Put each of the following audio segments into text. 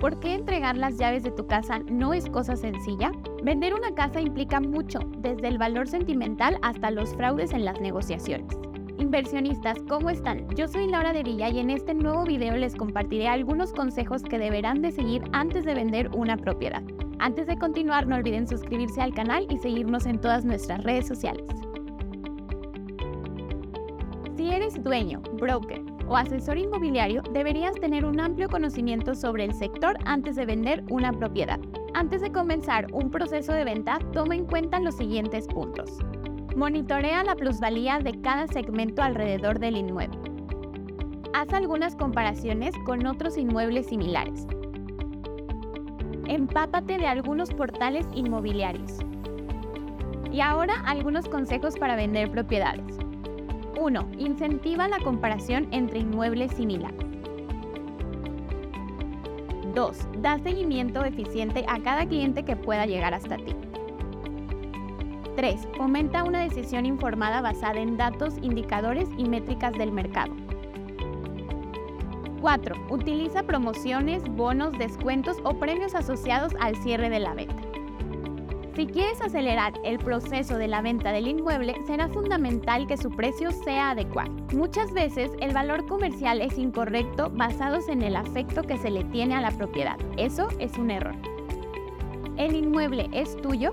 ¿Por qué entregar las llaves de tu casa no es cosa sencilla? Vender una casa implica mucho, desde el valor sentimental hasta los fraudes en las negociaciones. Inversionistas, ¿cómo están? Yo soy Laura de Villa y en este nuevo video les compartiré algunos consejos que deberán de seguir antes de vender una propiedad. Antes de continuar, no olviden suscribirse al canal y seguirnos en todas nuestras redes sociales. Si eres dueño, broker o asesor inmobiliario, deberías tener un amplio conocimiento sobre el sector antes de vender una propiedad. Antes de comenzar un proceso de venta, toma en cuenta los siguientes puntos. Monitorea la plusvalía de cada segmento alrededor del inmueble. Haz algunas comparaciones con otros inmuebles similares. Empápate de algunos portales inmobiliarios. Y ahora algunos consejos para vender propiedades. 1. Incentiva la comparación entre inmuebles similares. 2. Da seguimiento eficiente a cada cliente que pueda llegar hasta ti. 3. Fomenta una decisión informada basada en datos, indicadores y métricas del mercado. 4. Utiliza promociones, bonos, descuentos o premios asociados al cierre de la venta. Si quieres acelerar el proceso de la venta del inmueble, será fundamental que su precio sea adecuado. Muchas veces el valor comercial es incorrecto basados en el afecto que se le tiene a la propiedad. Eso es un error. ¿El inmueble es tuyo?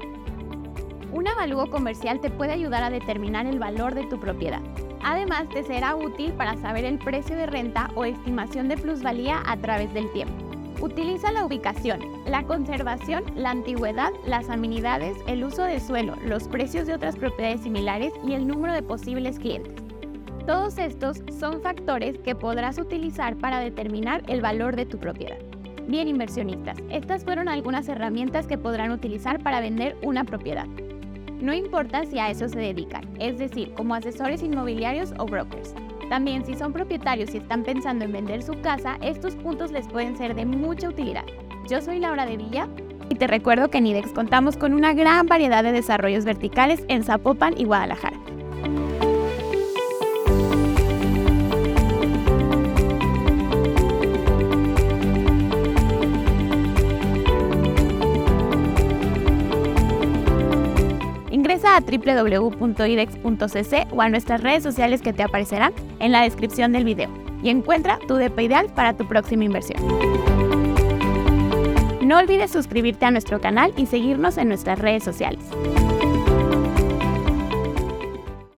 Un avalúo comercial te puede ayudar a determinar el valor de tu propiedad. Además, te será útil para saber el precio de renta o estimación de plusvalía a través del tiempo. Utiliza la ubicación, la conservación, la antigüedad, las amenidades, el uso de suelo, los precios de otras propiedades similares y el número de posibles clientes. Todos estos son factores que podrás utilizar para determinar el valor de tu propiedad. Bien inversionistas, estas fueron algunas herramientas que podrán utilizar para vender una propiedad. No importa si a eso se dedican, es decir, como asesores inmobiliarios o brokers. También si son propietarios y están pensando en vender su casa, estos puntos les pueden ser de mucha utilidad. Yo soy Laura de Villa y te recuerdo que en IDEX contamos con una gran variedad de desarrollos verticales en Zapopan y Guadalajara. A www.idex.cc o a nuestras redes sociales que te aparecerán en la descripción del video y encuentra tu DP ideal para tu próxima inversión. No olvides suscribirte a nuestro canal y seguirnos en nuestras redes sociales.